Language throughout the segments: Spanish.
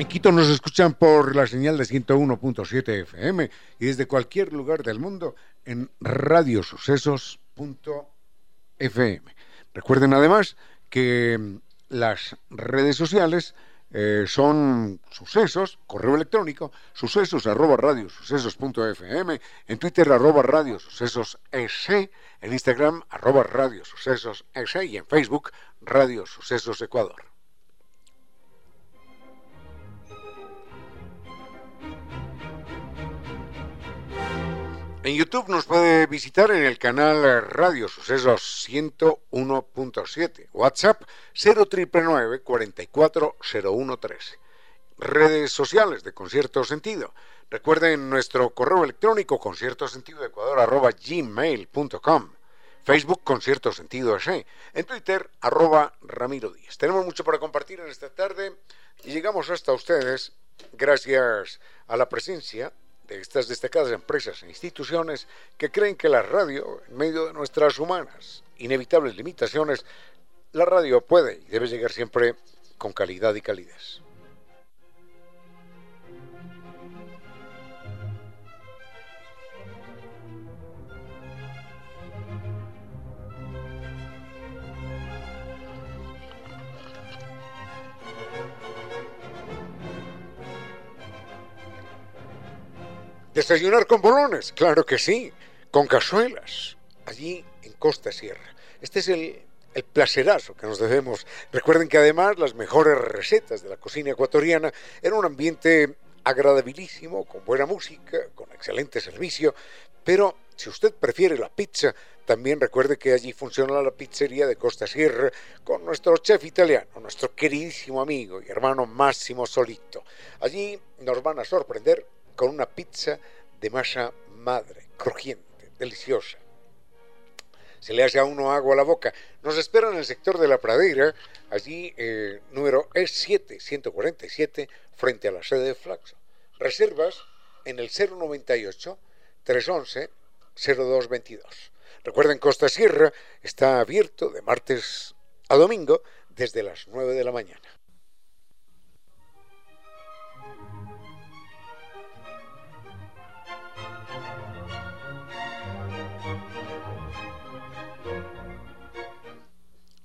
En Quito nos escuchan por la señal de 101.7 FM y desde cualquier lugar del mundo en radiosucesos.fm. Recuerden además que mm, las redes sociales eh, son sucesos, correo electrónico, sucesos arroba radiosucesos.fm, en Twitter arroba radiosucesos en Instagram arroba radiosucesos y en Facebook Radio Sucesos Ecuador. En YouTube nos puede visitar en el canal Radio Sucesos 101.7, WhatsApp 0999 440113. Redes sociales de Concierto Sentido. Recuerden nuestro correo electrónico concierto sentido ecuador gmail.com. Facebook Concierto Sentido ese. En Twitter arroba Ramiro Díaz. Tenemos mucho para compartir en esta tarde y llegamos hasta ustedes gracias a la presencia de estas destacadas empresas e instituciones que creen que la radio, en medio de nuestras humanas, inevitables limitaciones, la radio puede y debe llegar siempre con calidad y calidez. Desayunar con bolones, claro que sí, con cazuelas, allí en Costa Sierra. Este es el, el placerazo que nos debemos. Recuerden que además las mejores recetas de la cocina ecuatoriana en un ambiente agradabilísimo, con buena música, con excelente servicio, pero si usted prefiere la pizza, también recuerde que allí funciona la pizzería de Costa Sierra con nuestro chef italiano, nuestro queridísimo amigo y hermano Máximo Solito. Allí nos van a sorprender con una pizza de masa madre, crujiente, deliciosa. Se le hace a uno agua a la boca. Nos espera en el sector de la pradera, allí eh, número E7, 147, frente a la sede de Flaxo. Reservas en el 098 311 0222. Recuerden, Costa Sierra está abierto de martes a domingo desde las 9 de la mañana.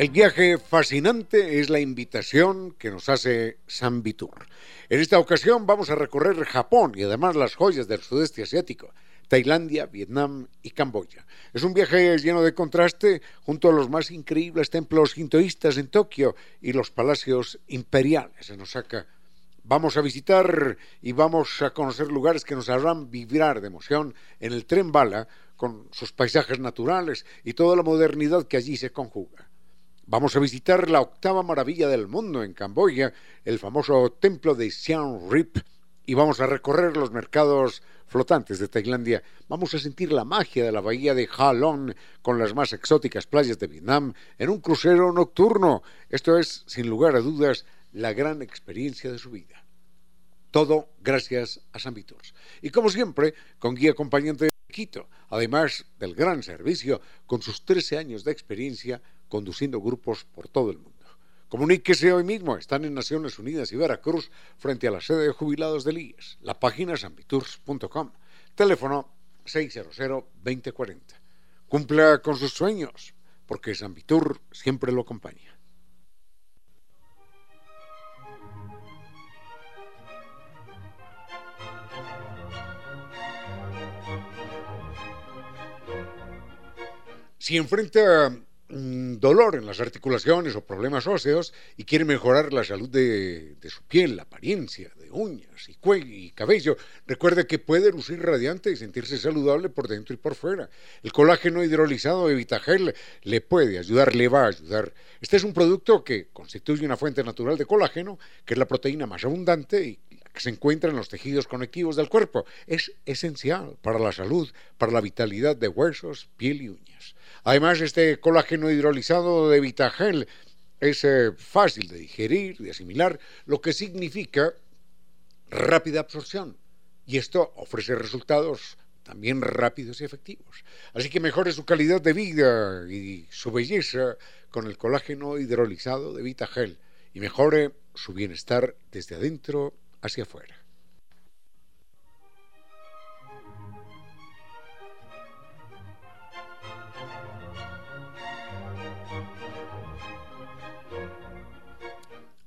El viaje fascinante es la invitación que nos hace San Vitur. En esta ocasión vamos a recorrer Japón y además las joyas del sudeste asiático, Tailandia, Vietnam y Camboya. Es un viaje lleno de contraste junto a los más increíbles templos hintoístas en Tokio y los palacios imperiales en Osaka. Vamos a visitar y vamos a conocer lugares que nos harán vibrar de emoción en el tren bala con sus paisajes naturales y toda la modernidad que allí se conjuga. Vamos a visitar la octava maravilla del mundo en Camboya, el famoso templo de Siam Rip, y vamos a recorrer los mercados flotantes de Tailandia. Vamos a sentir la magia de la bahía de Ha Long con las más exóticas playas de Vietnam en un crucero nocturno. Esto es, sin lugar a dudas, la gran experiencia de su vida. Todo gracias a San. Y como siempre, con guía acompañante de Quito, además del gran servicio, con sus 13 años de experiencia conduciendo grupos por todo el mundo. Comuníquese hoy mismo, están en Naciones Unidas y Veracruz frente a la sede de jubilados del IES. La página es. Teléfono 600-2040. Cumpla con sus sueños, porque Sambitur siempre lo acompaña. Si enfrenta dolor en las articulaciones o problemas óseos y quiere mejorar la salud de, su piel, la apariencia, de uñas y y cabello, recuerde que puede lucir radiante y sentirse saludable por dentro y por fuera. El colágeno hidrolizado de Vitagel le puede ayudar, le va a ayudar. Este es un producto que constituye una fuente natural de colágeno, que es la proteína más abundante y que se encuentra en los tejidos conectivos del cuerpo. Es esencial para la salud, para la vitalidad de huesos, piel y uñas. Además, este colágeno hidrolizado de Vitagel es eh, fácil de digerir, de asimilar, lo que significa rápida absorción. Y esto ofrece resultados también rápidos y efectivos. Así que mejore su calidad de vida y su belleza con el colágeno hidrolizado de Vitagel y mejore su bienestar desde adentro hacia afuera.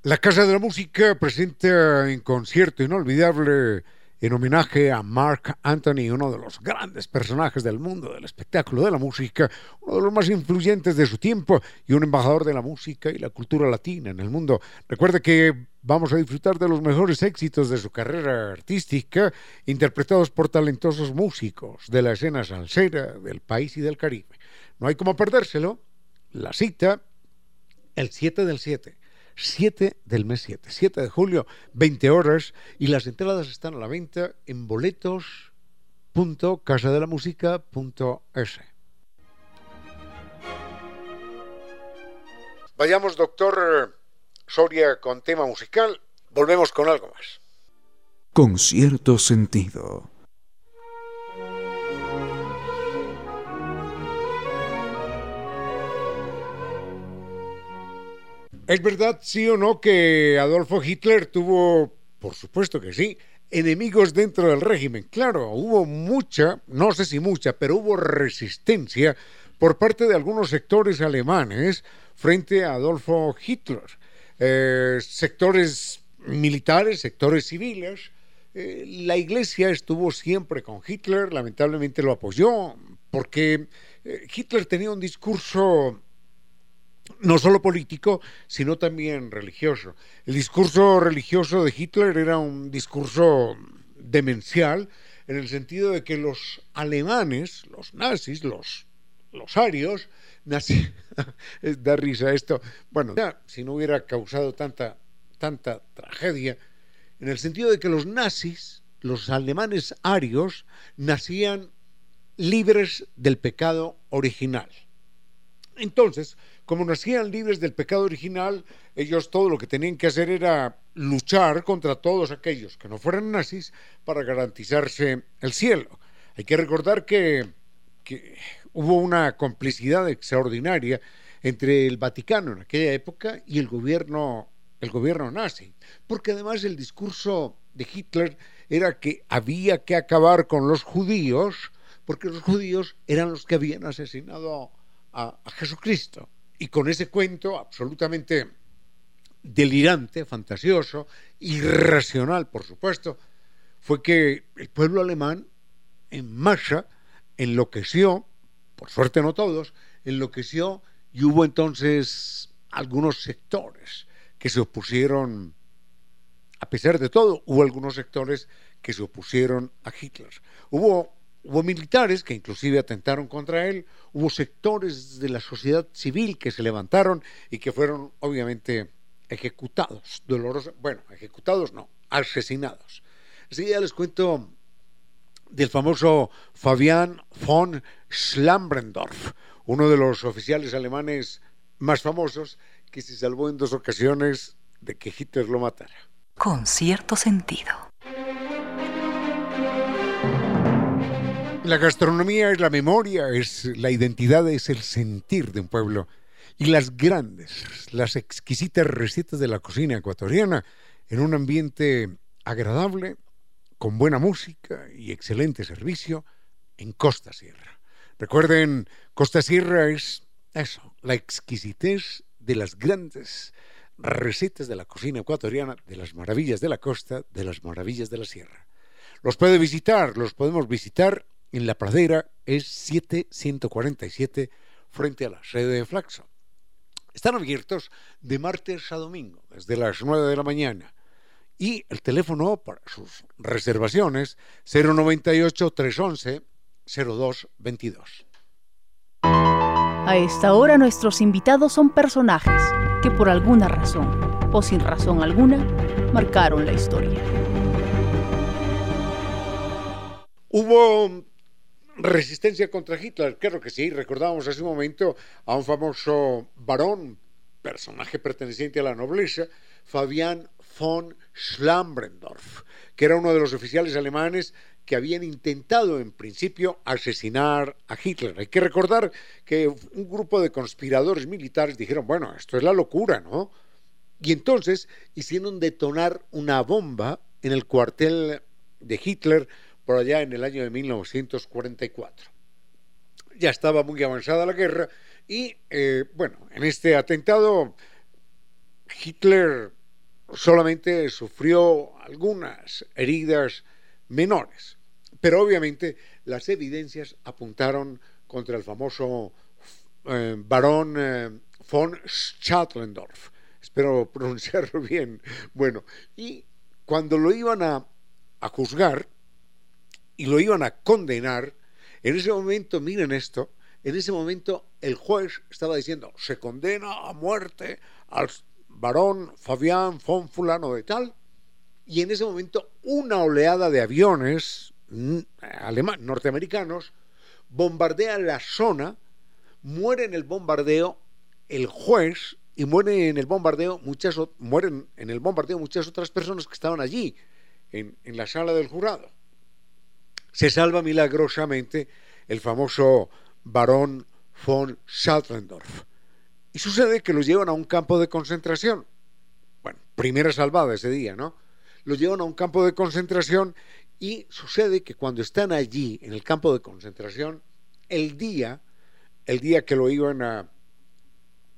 La Casa de la Música presenta en concierto inolvidable en homenaje a Mark Anthony, uno de los grandes personajes del mundo del espectáculo de la música, uno de los más influyentes de su tiempo y un embajador de la música y la cultura latina en el mundo. Recuerde que vamos a disfrutar de los mejores éxitos de su carrera artística, interpretados por talentosos músicos de la escena salsera del país y del Caribe. No hay como perdérselo. La cita, el 7 del 7 7 del mes 7, 7 de julio, 20 horas, y las entradas están a la venta en boletos.casadelamusica.es. Vayamos, doctor Soria, con tema musical. Volvemos con algo más. Con cierto sentido. ¿Es verdad, sí o no, que Adolfo Hitler tuvo, por supuesto que sí, enemigos dentro del régimen? Claro, hubo mucha, no sé si mucha, pero hubo resistencia por parte de algunos sectores alemanes frente a Adolfo Hitler. Eh, sectores militares, sectores civiles. Eh, la iglesia estuvo siempre con Hitler, lamentablemente lo apoyó, porque eh, Hitler tenía un discurso no solo político, sino también religioso. El discurso religioso de Hitler era un discurso demencial en el sentido de que los alemanes, los nazis, los, los arios, da risa esto, bueno, si no hubiera causado tanta, tanta tragedia, en el sentido de que los nazis, los alemanes arios, nacían libres del pecado original. Entonces, como nacían libres del pecado original, ellos todo lo que tenían que hacer era luchar contra todos aquellos que no fueran nazis para garantizarse el cielo. Hay que recordar que, hubo una complicidad extraordinaria entre el Vaticano en aquella época y el gobierno, el gobierno nazi, porque además el discurso de Hitler era que había que acabar con los judíos, porque los judíos eran los que habían asesinado a Jesucristo y con ese cuento absolutamente delirante, fantasioso, irracional, por supuesto, fue que el pueblo alemán en masa enloqueció, por suerte no todos, enloqueció y hubo entonces algunos sectores que se opusieron, a pesar de todo, hubo algunos sectores que se opusieron a Hitler. Hubo Hubo militares que inclusive atentaron contra él, hubo sectores de la sociedad civil que se levantaron y que fueron obviamente ejecutados, dolorosos, bueno, ejecutados no, asesinados. Así ya les cuento del famoso Fabian von Schlambrendorf, uno de los oficiales alemanes más famosos que se salvó en dos ocasiones de que Hitler lo matara. Con cierto sentido. La gastronomía es la memoria, es la identidad, es el sentir de un pueblo. Y las grandes, las exquisitas recetas de la cocina ecuatoriana en un ambiente agradable, con buena música y excelente servicio en Costa Sierra. Recuerden, Costa Sierra es eso, la exquisitez de las grandes recetas de la cocina ecuatoriana, de las maravillas de la costa, de las maravillas de la sierra. Los puede visitar, los podemos visitar en la pradera es 7147 frente a la sede de Flaxo. Están abiertos de martes a domingo, desde las 9 de la mañana. Y el teléfono para sus reservaciones 098 311 0222. A esta hora nuestros invitados son personajes que por alguna razón o sin razón alguna marcaron la historia. Hubo resistencia contra Hitler, creo que sí, recordábamos hace un momento a un famoso varón, personaje perteneciente a la nobleza, Fabián von Schlambrendorf, que era uno de los oficiales alemanes que habían intentado en principio asesinar a Hitler. Hay que recordar que un grupo de conspiradores militares dijeron, bueno, esto es la locura, ¿no? Y entonces hicieron detonar una bomba en el cuartel de Hitler por allá en el año de 1944. Ya estaba muy avanzada la guerra y, eh, bueno, en este atentado Hitler solamente sufrió algunas heridas menores, pero obviamente las evidencias apuntaron contra el famoso eh, barón eh, von Schatlendorf. Espero pronunciarlo bien. Bueno, y cuando lo iban a, a juzgar, y lo iban a condenar, en ese momento, miren esto, en ese momento el juez estaba diciendo, se condena a muerte al varón Fabián von fulano de tal, y en ese momento una oleada de aviones alemán, norteamericanos bombardea la zona, muere en el bombardeo el juez y en el bombardeo muchas mueren en el bombardeo muchas otras personas que estaban allí en, en la sala del jurado se salva milagrosamente el famoso barón von Schatlendorf. Y sucede que los llevan a un campo de concentración. Bueno, primera salvada ese día, ¿no? Los llevan a un campo de concentración y sucede que cuando están allí, en el campo de concentración, el día, el día que lo iban a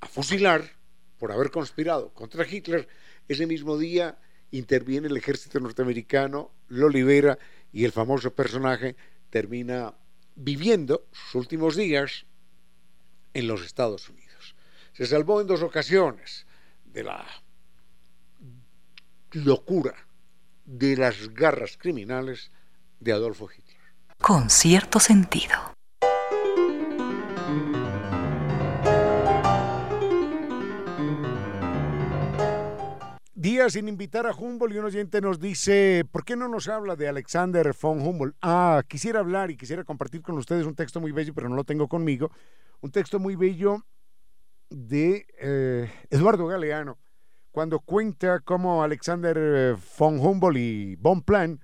fusilar por haber conspirado contra Hitler, ese mismo día interviene el ejército norteamericano, lo libera y el famoso personaje termina viviendo sus últimos días en los Estados Unidos. se salvó en dos ocasiones de la locura, de las garras criminales de Adolfo Hitler. Con cierto sentido. Día sin invitar a Humboldt y un oyente nos dice, ¿por qué no nos habla de Alexander von Humboldt? Ah, quisiera hablar y quisiera compartir con ustedes un texto muy bello, pero no lo tengo conmigo. Un texto muy bello de eh, Eduardo Galeano, cuando cuenta cómo Alexander eh, von Humboldt y von Plan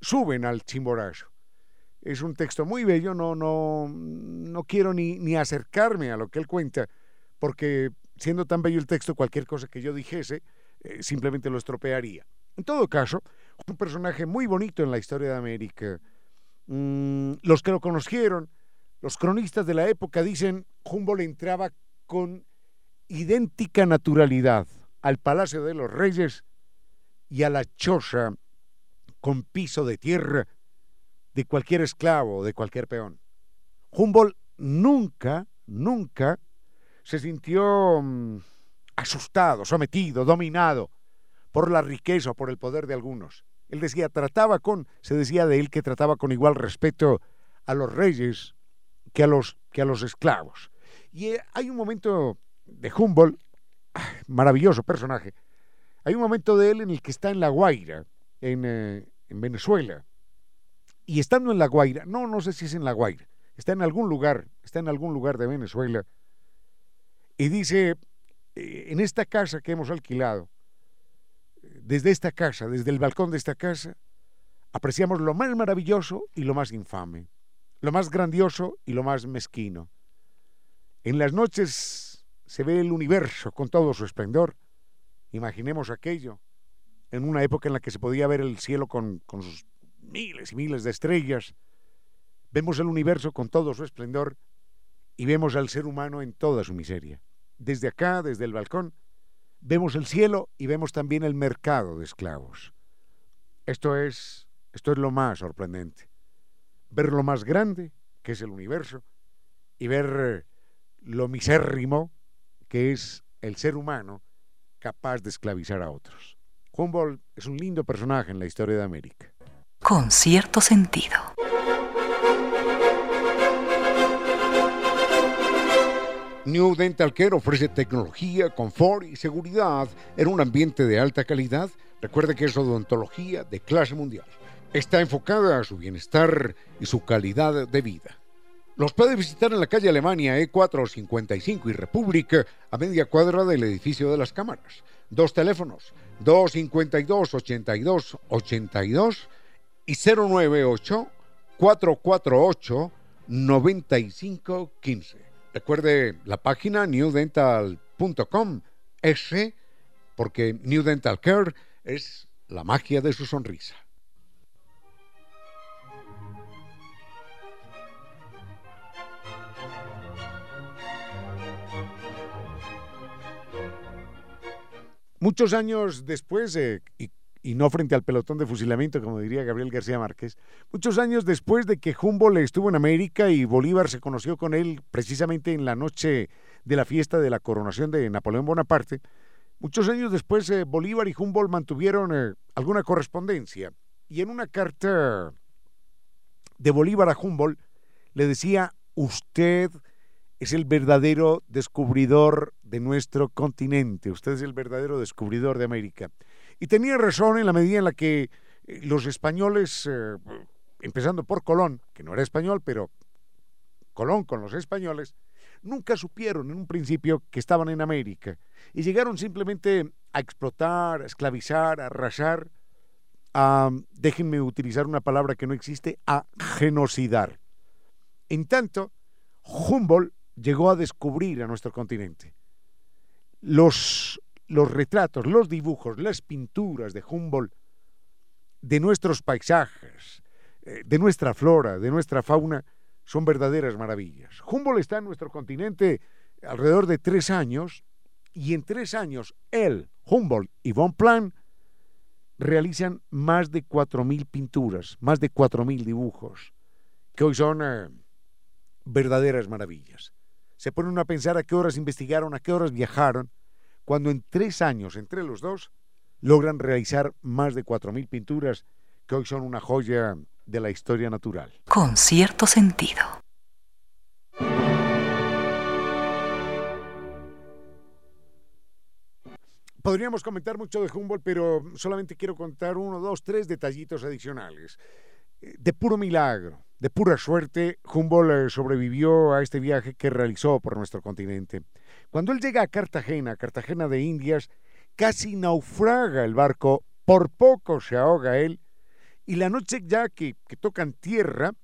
suben al Chimborazo. Es un texto muy bello, no, no, no quiero ni, ni acercarme a lo que él cuenta, porque siendo tan bello el texto, cualquier cosa que yo dijese, eh, simplemente lo estropearía. En todo caso, un personaje muy bonito en la historia de América. Mm, los que lo conocieron, los cronistas de la época dicen, Humboldt entraba con idéntica naturalidad al Palacio de los Reyes y a la choza con piso de tierra de cualquier esclavo, de cualquier peón. Humboldt nunca, nunca se sintió mm, asustado, sometido, dominado por la riqueza o por el poder de algunos. Él decía, trataba con, se decía de él que trataba con igual respeto a los reyes que a los, que a los esclavos. Y eh, hay un momento de Humboldt, maravilloso personaje, hay un momento de él en el que está en La Guaira, en, eh, en Venezuela, y estando en La Guaira, no, no sé si es en La Guaira, está en algún lugar, está en algún lugar de Venezuela, y dice, en esta casa que hemos alquilado, desde esta casa, desde el balcón de esta casa, apreciamos lo más maravilloso y lo más infame, lo más grandioso y lo más mezquino. En las noches se ve el universo con todo su esplendor. Imaginemos aquello, en una época en la que se podía ver el cielo con, con sus miles y miles de estrellas. Vemos el universo con todo su esplendor y vemos al ser humano en toda su miseria desde acá, desde el balcón, vemos el cielo y vemos también el mercado de esclavos. Esto es, esto es lo más sorprendente. Ver lo más grande, que es el universo, y ver lo misérrimo, que es el ser humano capaz de esclavizar a otros. Humboldt es un lindo personaje en la historia de América. Con cierto sentido. New Dental Care ofrece tecnología, confort y seguridad en un ambiente de alta calidad. Recuerde que es odontología de clase mundial. Está enfocada a su bienestar y su calidad de vida. Los puede visitar en la calle Alemania E455 y República, a media cuadra del edificio de las cámaras. Dos teléfonos, 252-8282 y 098-448-9515. Recuerde la página newdental.com S porque New Dental Care es la magia de su sonrisa. Muchos años después, eh, y y no frente al pelotón de fusilamiento, como diría Gabriel García Márquez. Muchos años después de que Humboldt estuvo en América y Bolívar se conoció con él precisamente en la noche de la fiesta de la coronación de Napoleón Bonaparte, muchos años después eh, Bolívar y Humboldt mantuvieron eh, alguna correspondencia y en una carta de Bolívar a Humboldt le decía, usted es el verdadero descubridor de nuestro continente, usted es el verdadero descubridor de América. Y tenía razón en la medida en la que eh, los españoles, eh, empezando por Colón, que no era español, pero Colón con los españoles, nunca supieron en un principio que estaban en América y llegaron simplemente a explotar, a esclavizar, a arrasar, a, déjenme utilizar una palabra que no existe, a genocidar. En tanto, Humboldt llegó a descubrir a nuestro continente. Los los retratos, los dibujos, las pinturas de Humboldt de nuestros paisajes, eh, de nuestra flora, de nuestra fauna, son verdaderas maravillas. Humboldt está en nuestro continente alrededor de tres años y en tres años él, Humboldt y Von Plan realizan más de cuatro mil pinturas, más de cuatro mil dibujos, que hoy son eh, verdaderas maravillas. se ponen a pensar a qué horas investigaron, a qué horas viajaron, cuando en tres años entre los dos logran realizar más de 4.000 pinturas que hoy son una joya de la historia natural. Con cierto sentido. Podríamos comentar mucho de Humboldt, pero solamente quiero contar uno, dos, tres detallitos adicionales. De puro milagro, de pura suerte, Humboldt eh, sobrevivió a este viaje que realizó por nuestro continente. Cuando él llega a Cartagena, Cartagena de Indias, casi naufraga el barco, por poco se ahoga él, y la noche ya que, tocan tierra,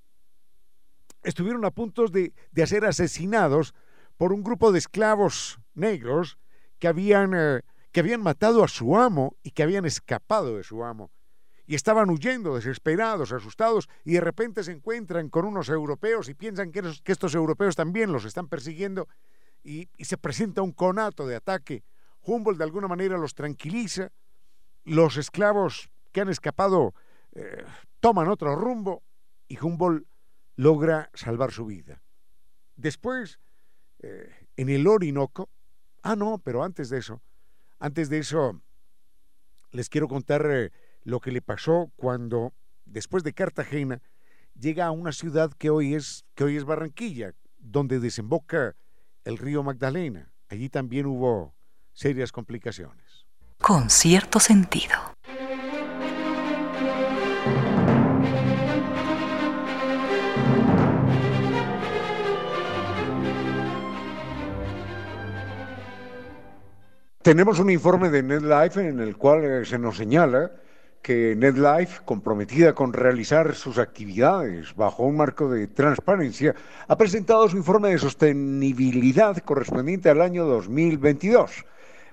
estuvieron a punto de, de, ser asesinados por un grupo de esclavos negros que habían eh, que habían matado a su amo y que habían escapado de su amo. Y estaban huyendo, desesperados, asustados, y de repente se encuentran con unos europeos y piensan que, estos europeos también los están persiguiendo y, se presenta un conato de ataque. Humboldt de alguna manera los tranquiliza, los esclavos que han escapado eh, toman otro rumbo y Humboldt logra salvar su vida. Después, eh, en el Orinoco, ah no, pero antes de eso, antes de eso, les quiero contar eh, lo que le pasó cuando, después de Cartagena, llega a una ciudad que hoy es, que hoy es Barranquilla, donde desemboca el río Magdalena. Allí también hubo serias complicaciones. Con cierto sentido. Tenemos un informe de NetLife en el cual eh, se nos señala que NetLife, comprometida con realizar sus actividades bajo un marco de transparencia, ha presentado su informe de sostenibilidad correspondiente al año 2022.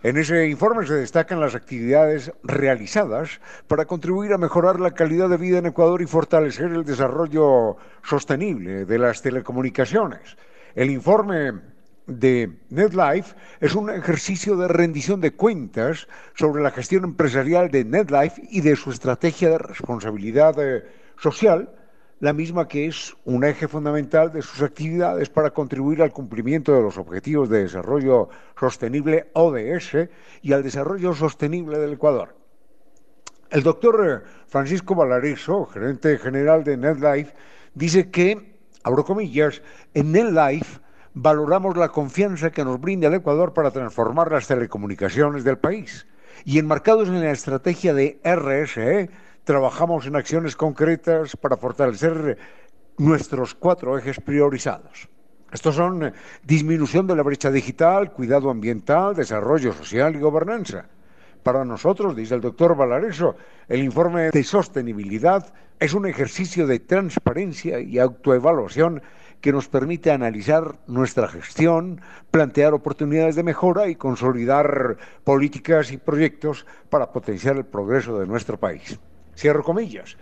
En ese informe se destacan las actividades realizadas para contribuir a mejorar la calidad de vida en Ecuador y fortalecer el desarrollo sostenible de las telecomunicaciones. El informe de NetLife es un ejercicio de rendición de cuentas sobre la gestión empresarial de NetLife y de su estrategia de responsabilidad eh, social, la misma que es un eje fundamental de sus actividades para contribuir al cumplimiento de los Objetivos de Desarrollo Sostenible ODS y al desarrollo sostenible del Ecuador. El doctor eh, Francisco Valarizo, gerente general de NetLife, dice que, abro comillas, en NetLife valoramos la confianza que nos brinda el Ecuador para transformar las telecomunicaciones del país. Y enmarcados en la estrategia de RSE, trabajamos en acciones concretas para fortalecer nuestros cuatro ejes priorizados. Estos son eh, disminución de la brecha digital, cuidado ambiental, desarrollo social y gobernanza. Para nosotros, dice el doctor Valareso, el informe de sostenibilidad es un ejercicio de transparencia y autoevaluación que nos permite analizar nuestra gestión, plantear oportunidades de mejora y consolidar políticas y proyectos para potenciar el progreso de nuestro país. Cierro comillas.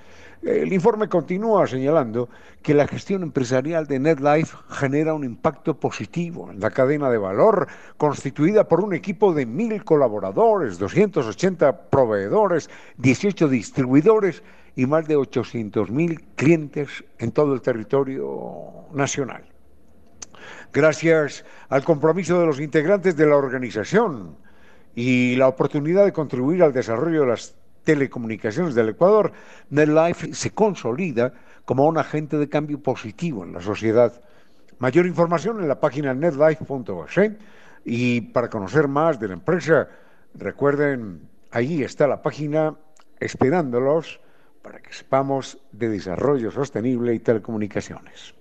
El informe continúa señalando que la gestión empresarial de NetLife genera un impacto positivo en la cadena de valor constituida por un equipo de mil colaboradores, 280 proveedores, 18 distribuidores y más de 800.000 clientes en todo el territorio nacional. Gracias al compromiso de los integrantes de la organización y la oportunidad de contribuir al desarrollo de las telecomunicaciones del Ecuador, NetLife se consolida como un agente de cambio positivo en la sociedad. Mayor información en la página netlife.es y para conocer más de la empresa, recuerden, ahí está la página esperándolos para que sepamos de desarrollo sostenible y telecomunicaciones.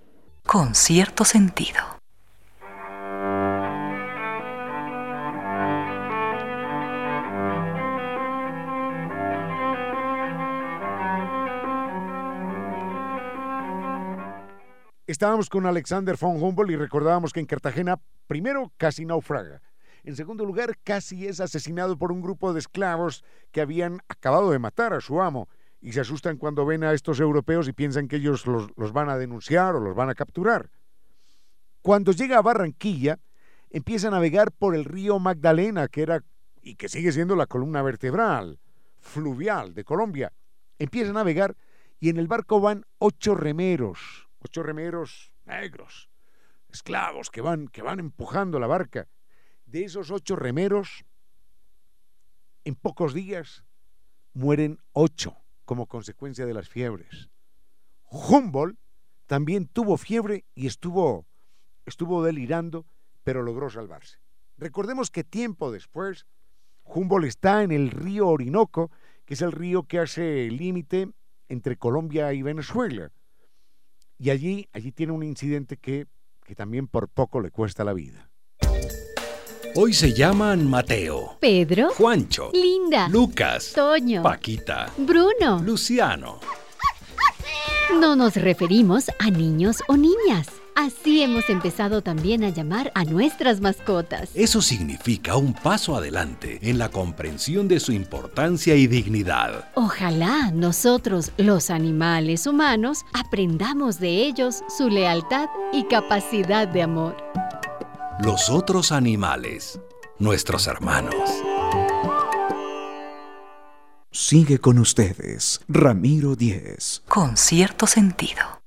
Con cierto sentido. Estábamos con Alexander von Humboldt y recordábamos que en Cartagena, primero, casi naufraga. En segundo lugar, casi es asesinado por un grupo de esclavos que habían acabado de matar a su amo y se asustan cuando ven a estos europeos y piensan que ellos los, van a denunciar o los van a capturar. Cuando llega a Barranquilla, empieza a navegar por el río Magdalena, que era y que sigue siendo la columna vertebral fluvial de Colombia. Empieza a navegar y en el barco van ocho remeros, ocho remeros negros, esclavos que van, que van empujando la barca. De esos ocho remeros, en pocos días mueren ocho como consecuencia de las fiebres. Humboldt también tuvo fiebre y estuvo, estuvo delirando, pero logró salvarse. Recordemos que tiempo después, Humboldt está en el río Orinoco, que es el río que hace límite entre Colombia y Venezuela. Y allí, allí tiene un incidente que, que también por poco le cuesta la vida. Hoy se llaman Mateo, Pedro, Juancho, Linda, Lucas, Toño, Paquita, Bruno. Luciano. No nos referimos a niños o niñas. Así hemos empezado también a llamar a nuestras mascotas. Eso significa un paso adelante en la comprensión de su importancia y dignidad. Ojalá nosotros, los animales humanos, aprendamos de ellos su lealtad y capacidad de amor. Los otros animales, nuestros hermanos. Sigue con ustedes, Ramiro Díez. Con cierto sentido.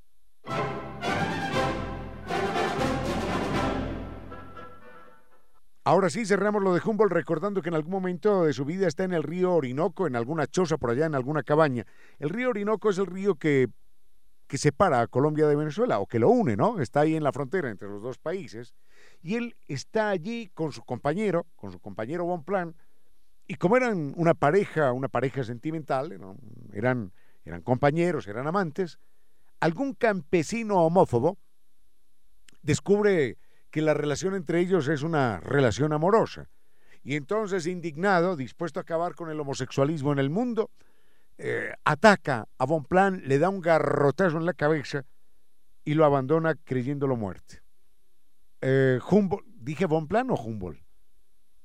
Ahora sí, cerramos lo de Humboldt recordando que en algún momento de su vida está en el río Orinoco, en alguna choza por allá, en alguna cabaña. El río Orinoco es el río que, que separa a Colombia de Venezuela, o que lo une, ¿no? Está ahí en la frontera entre los dos países. Y él está allí con su compañero, con su compañero Bonplan, y como eran una pareja, una pareja sentimental, eran, eran compañeros, eran amantes, algún campesino homófobo descubre que la relación entre ellos es una relación amorosa. Y entonces, indignado, dispuesto a acabar con el homosexualismo en el mundo, eh, ataca a Bonplan, le da un garrotazo en la cabeza y lo abandona creyéndolo muerte. Eh, ¿dije Bonplan o Humboldt?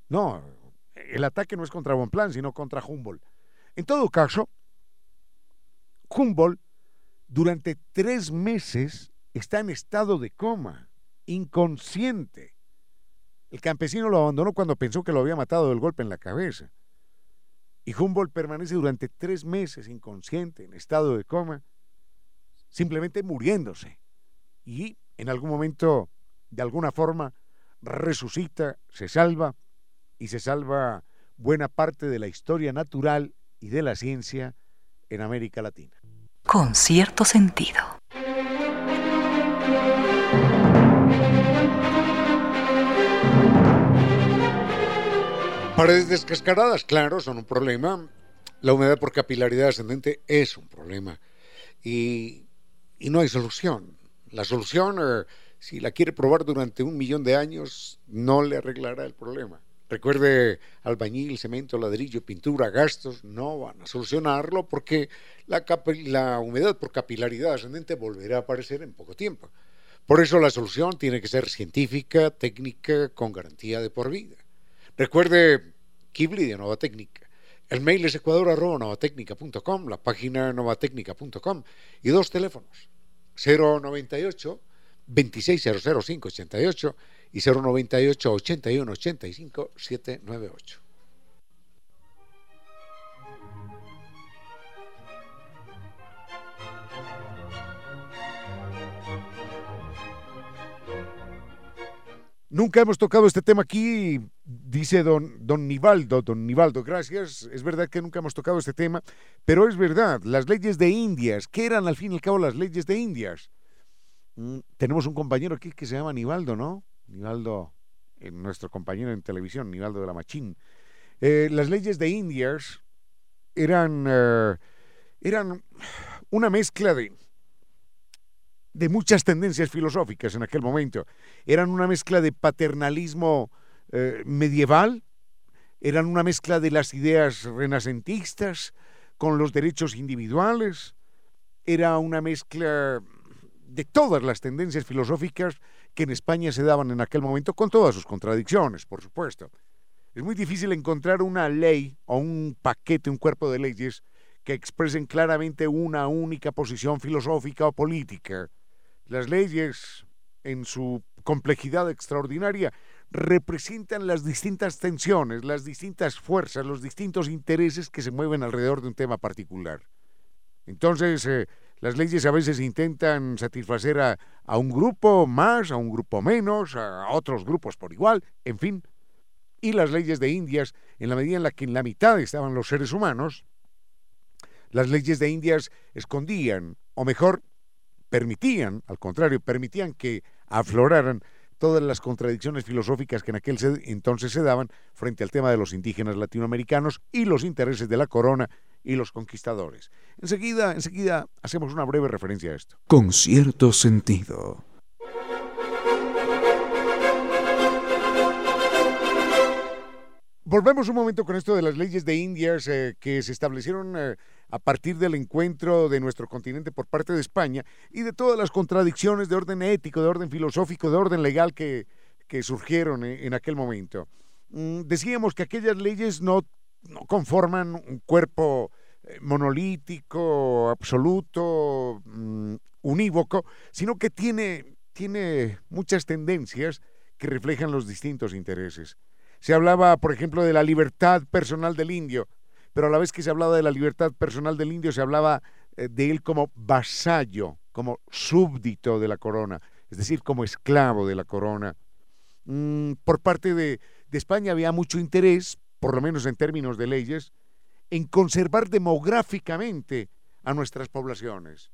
No, el ataque no es contra Bonplan, sino contra Humboldt. En todo caso, Humboldt durante tres meses está en estado de coma inconsciente. El campesino lo abandonó cuando pensó que lo había matado del golpe en la cabeza. Y Humboldt permanece durante tres meses inconsciente, en estado de coma, simplemente muriéndose. Y en algún momento, de alguna forma, resucita, se salva y se salva buena parte de la historia natural y de la ciencia en América Latina. Con cierto sentido. Paredes descascaradas, claro, son un problema. La humedad por capilaridad ascendente es un problema. Y, y no hay solución. La solución, eh, si la quiere probar durante un millón de años, no le arreglará el problema. Recuerde, albañil, cemento, ladrillo, pintura, gastos, no van a solucionarlo porque la, humedad por capilaridad ascendente volverá a aparecer en poco tiempo. Por eso la solución tiene que ser científica, técnica, con garantía de por vida. Recuerde Kibli de Nova Técnica. El mail es ecuador.novatecnica.com, la página novatecnica.com y dos teléfonos, 098 2600588 y 098 81 85 798. Nunca hemos tocado este tema aquí, dice don, don Nivaldo, don Nivaldo, gracias. Es verdad que nunca hemos tocado este tema, pero es verdad, las leyes de Indias, ¿qué eran al fin y al cabo las leyes de Indias? Tenemos un compañero aquí que se llama Nivaldo, ¿no? Nivaldo, eh, nuestro compañero en televisión, Nivaldo de la Machín. Eh, las leyes de Indias eran, eh, eran una mezcla de, de muchas tendencias filosóficas en aquel momento. Eran una mezcla de paternalismo medieval, eran una mezcla de las ideas renacentistas con los derechos individuales, era una mezcla de todas las tendencias filosóficas que en España se daban en aquel momento, con todas sus contradicciones, por supuesto. Es muy difícil encontrar una ley o un paquete, un cuerpo de leyes que expresen claramente una única posición filosófica o política. Las leyes, en su complejidad extraordinaria, representan las distintas tensiones, las distintas fuerzas, los distintos intereses que se mueven alrededor de un tema particular. Entonces, eh, Las leyes a veces intentan satisfacer a, un grupo más, a un grupo menos, a otros grupos por igual, en fin. Y las leyes de Indias, en la medida en la que en la mitad estaban los seres humanos, las leyes de Indias escondían, o mejor, permitían, al contrario, permitían que afloraran todas las contradicciones filosóficas que en aquel entonces se daban frente al tema de los indígenas latinoamericanos y los intereses de la corona y los conquistadores. Enseguida, enseguida hacemos una breve referencia a esto. Con cierto sentido. Volvemos un momento con esto de las leyes de Indias eh, que se establecieron eh, a partir del encuentro de nuestro continente por parte de España y de todas las contradicciones de orden ético, de orden filosófico, de orden legal que, que surgieron eh, en aquel momento. Mm, decíamos que aquellas leyes no, no conforman un cuerpo monolítico, absoluto, mm, unívoco, sino que tiene, tiene muchas tendencias que reflejan los distintos intereses. Se hablaba, por ejemplo, de la libertad personal del indio, pero a la vez que se hablaba de la libertad personal del indio, se hablaba eh, de él como vasallo, como súbdito de la corona, es decir, como esclavo de la corona. Mm, por parte de, de España había mucho interés, por lo menos en términos de leyes, en conservar demográficamente a nuestras poblaciones.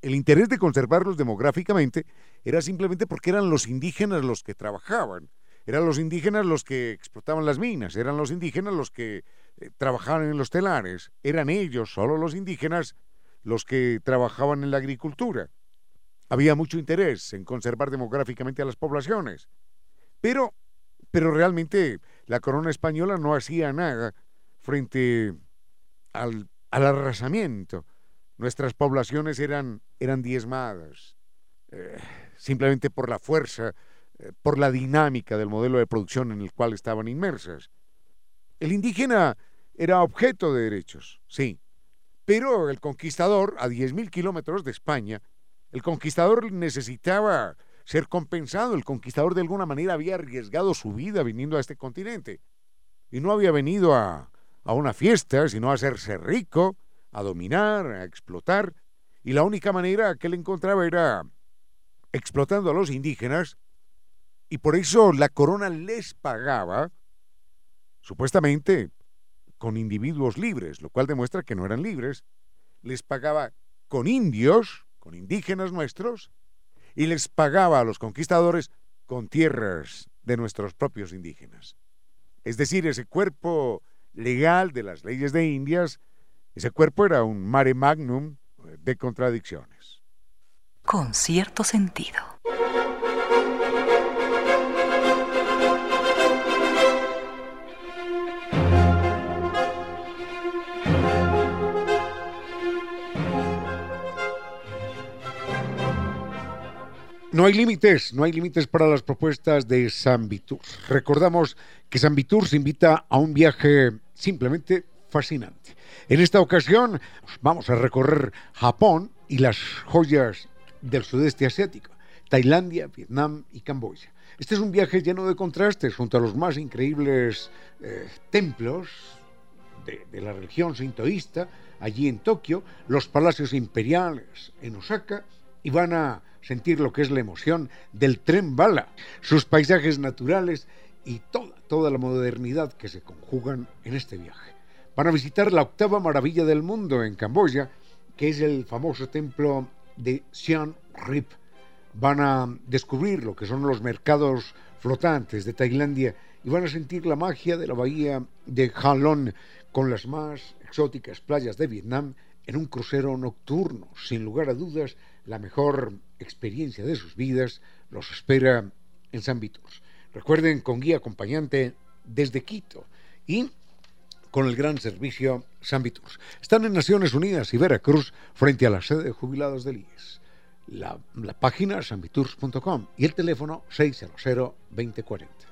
El interés de conservarlos demográficamente era simplemente porque eran los indígenas los que trabajaban eran los indígenas los que explotaban las minas, eran los indígenas los que eh, trabajaban en los telares, eran ellos, solo los indígenas, los que trabajaban en la agricultura. Había mucho interés en conservar demográficamente a las poblaciones, pero, pero realmente la corona española no hacía nada frente al, arrasamiento. Nuestras poblaciones eran, eran diezmadas, eh, simplemente por la fuerza eh, por la dinámica del modelo de producción en el cual estaban inmersas. El indígena era objeto de derechos, sí, pero el conquistador, a 10.000 kilómetros de España, el conquistador necesitaba ser compensado, el conquistador de alguna manera había arriesgado su vida viniendo a este continente. Y no había venido a, a una fiesta, sino a hacerse rico, a dominar, a explotar, y la única manera que él encontraba era explotando a los indígenas. Y por eso la corona les pagaba, supuestamente, con individuos libres, lo cual demuestra que no eran libres, les pagaba con indios, con indígenas nuestros, y les pagaba a los conquistadores con tierras de nuestros propios indígenas. Es decir, ese cuerpo legal de las leyes de Indias, ese cuerpo era un mare magnum de contradicciones. Con cierto sentido. No hay límites, no hay límites para las propuestas de San Vitur. Recordamos que San Vitur se invita a un viaje simplemente fascinante. En esta ocasión vamos a recorrer Japón y las joyas del sudeste asiático, Tailandia, Vietnam y Camboya. Este es un viaje lleno de contrastes junto a los más increíbles eh, templos de, de la religión sintoísta allí en Tokio, los palacios imperiales en Osaka y van a sentir lo que es la emoción del tren bala, sus paisajes naturales y toda, toda la modernidad que se conjugan en este viaje. Van a visitar la octava maravilla del mundo en Camboya, que es el famoso templo de Siem Reap. Van a descubrir lo que son los mercados flotantes de Tailandia y van a sentir la magia de la bahía de Halong con las más exóticas playas de Vietnam en un crucero nocturno, sin lugar a dudas, la mejor experiencia de sus vidas los espera en San Viturs. Recuerden, con guía acompañante desde Quito y con el gran servicio San Viturs. Están en Naciones Unidas y Veracruz frente a la sede de jubilados del IES. La, la página sanviturs.com y el teléfono 600 2040.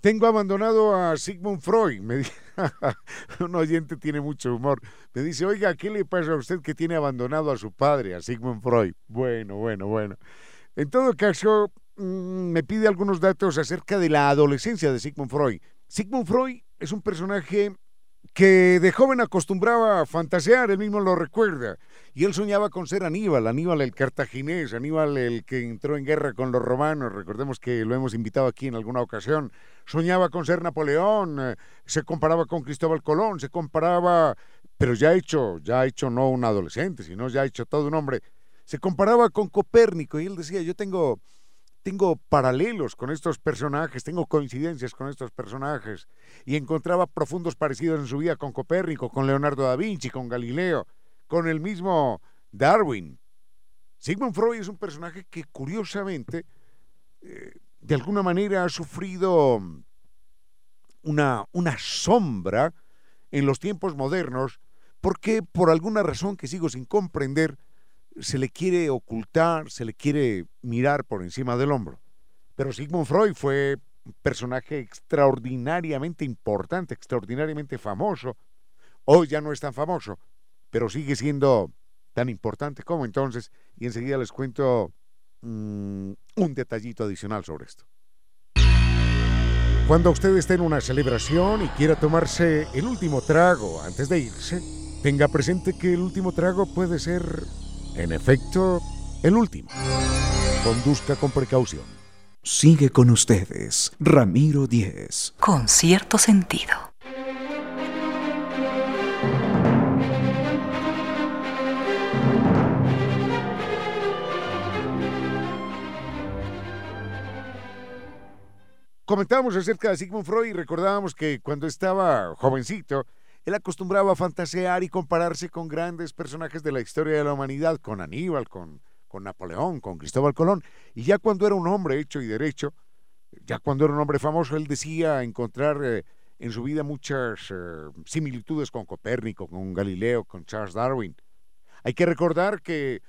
Tengo abandonado a Sigmund Freud. Me un oyente tiene mucho humor. Me dice, oiga, ¿qué le pasa a usted que tiene abandonado a su padre, a Sigmund Freud? Bueno, bueno, bueno. En todo caso, mm, me pide algunos datos acerca de la adolescencia de Sigmund Freud. Sigmund Freud es un personaje que de joven acostumbraba a fantasear, él mismo lo recuerda, y él soñaba con ser Aníbal, Aníbal el cartaginés, Aníbal el que entró en guerra con los romanos, recordemos que lo hemos invitado aquí en alguna ocasión, soñaba con ser Napoleón, eh, se comparaba con Cristóbal Colón, se comparaba, pero ya hecho, ya hecho no un adolescente, sino ya hecho todo un hombre, se comparaba con Copérnico y él decía, yo tengo tengo paralelos con estos personajes, tengo coincidencias con estos personajes, y encontraba profundos parecidos en su vida con Copérnico, con Leonardo da Vinci, con Galileo, con el mismo Darwin. Sigmund Freud es un personaje que curiosamente, eh, de alguna manera, ha sufrido una, una sombra en los tiempos modernos, porque por alguna razón que sigo sin comprender, se le quiere ocultar, se le quiere mirar por encima del hombro. Pero Sigmund Freud fue un personaje extraordinariamente importante, extraordinariamente famoso. Hoy ya no es tan famoso, pero sigue siendo tan importante como entonces. Y enseguida les cuento mm, un detallito adicional sobre esto. Cuando usted esté en una celebración y quiera tomarse el último trago antes de irse, tenga presente que el último trago puede ser en efecto, el último. Conduzca con precaución. Sigue con ustedes, Ramiro Díez. Con cierto sentido. Comentábamos acerca de Sigmund Freud y recordábamos que cuando estaba jovencito, él acostumbraba a fantasear y compararse con grandes personajes de la historia de la humanidad, con Aníbal, con, con Napoleón, con Cristóbal Colón. Y ya cuando era un hombre hecho y derecho, ya cuando era un hombre famoso, él decía encontrar eh, en su vida muchas eh, similitudes con Copérnico, con Galileo, con Charles Darwin. Hay que recordar que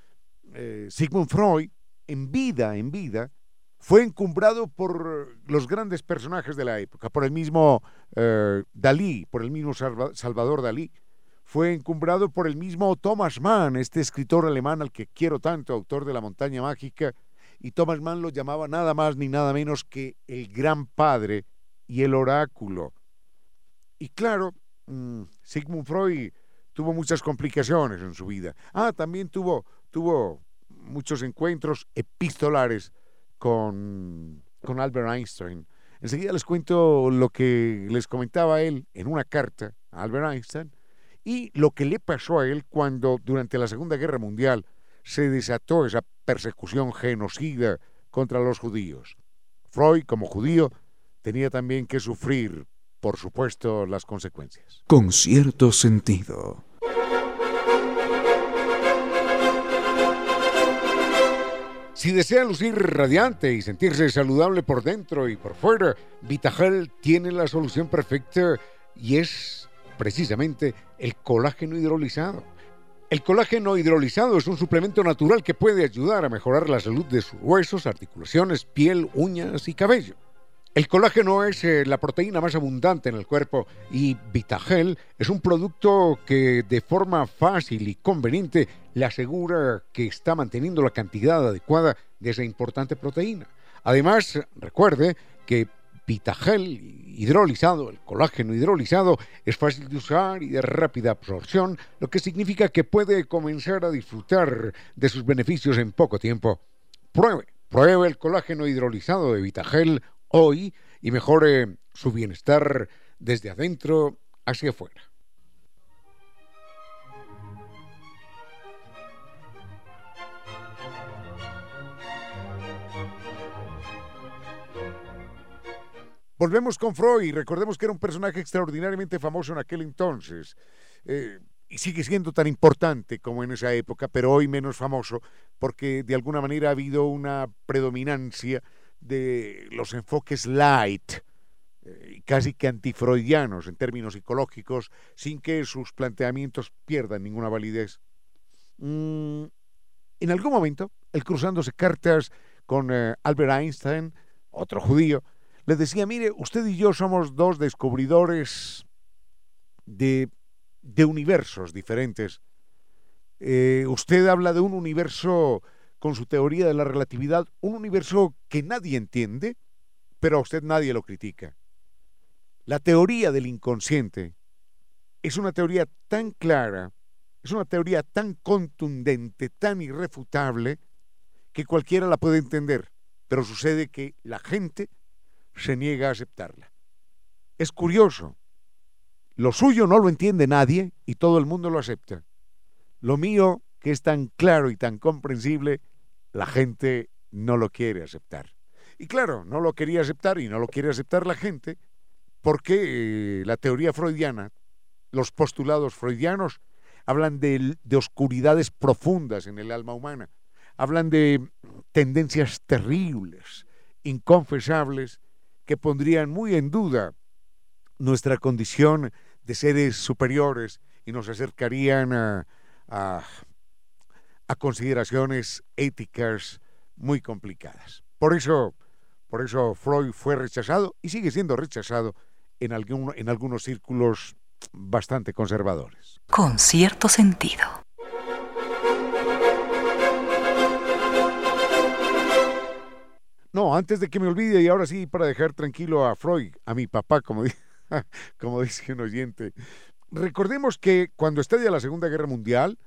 eh, Sigmund Freud, en vida, en vida, fue encumbrado por los grandes personajes de la época, por el mismo eh, Dalí, por el mismo Salvador Dalí, fue encumbrado por el mismo Thomas Mann, este escritor alemán al que quiero tanto, autor de La montaña mágica, y Thomas Mann lo llamaba nada más ni nada menos que el gran padre y el oráculo. Y claro, mm, Sigmund Freud tuvo muchas complicaciones en su vida. Ah, también tuvo, tuvo muchos encuentros epistolares con, con Albert Einstein. Enseguida les cuento lo que les comentaba él en una carta a Albert Einstein y lo que le pasó a él cuando durante la Segunda Guerra Mundial se desató esa persecución genocida contra los judíos. Freud, como judío, tenía también que sufrir, por supuesto, las consecuencias. Con cierto sentido. Si desea lucir radiante y sentirse saludable por dentro y por fuera, Vitagel tiene la solución perfecta y es precisamente el colágeno hidrolizado. El colágeno hidrolizado es un suplemento natural que puede ayudar a mejorar la salud de sus huesos, articulaciones, piel, uñas y cabello. El colágeno es eh, la proteína más abundante en el cuerpo y Vitagel es un producto que de forma fácil y conveniente le asegura que está manteniendo la cantidad adecuada de esa importante proteína. Además, recuerde que Vitagel hidrolizado, el colágeno hidrolizado, es fácil de usar y de rápida absorción, lo que significa que puede comenzar a disfrutar de sus beneficios en poco tiempo. Pruebe, pruebe el colágeno hidrolizado de Vitagel hoy y mejore su bienestar desde adentro hacia afuera. Volvemos con Freud recordemos que era un personaje extraordinariamente famoso en aquel entonces. Eh, y sigue siendo tan importante como en esa época, pero hoy menos famoso, porque de alguna manera ha habido una predominancia de los enfoques light, eh, casi que antifreudianos en términos psicológicos, sin que sus planteamientos pierdan ninguna validez. Mm, en algún momento, el cruzándose cartas con eh, Albert Einstein, otro judío, le decía, mire, usted y yo somos dos descubridores de, universos diferentes. Eh, usted habla de un universo con su teoría de la relatividad, un universo que nadie entiende, pero a usted nadie lo critica. La teoría del inconsciente es una teoría tan clara, es una teoría tan contundente, tan irrefutable, que cualquiera la puede entender, pero sucede que la gente se niega a aceptarla. Es curioso. Lo suyo no lo entiende nadie y todo el mundo lo acepta. Lo mío, que es tan claro y tan comprensible, la gente no lo quiere aceptar. Y claro, no lo quería aceptar y no lo quiere aceptar la gente porque eh, la teoría freudiana, los postulados freudianos, hablan de, de oscuridades profundas en el alma humana, hablan de tendencias terribles, inconfesables, que pondrían muy en duda nuestra condición de seres superiores y nos acercarían a, a consideraciones éticas muy complicadas. Por eso, por eso Freud fue rechazado y sigue siendo rechazado en, algún, en algunos círculos bastante conservadores. Con cierto sentido. No, antes de que me olvide, y ahora sí, para dejar tranquilo a Freud, a mi papá, como, como dice un oyente, recordemos que cuando estalla la Segunda Guerra Mundial,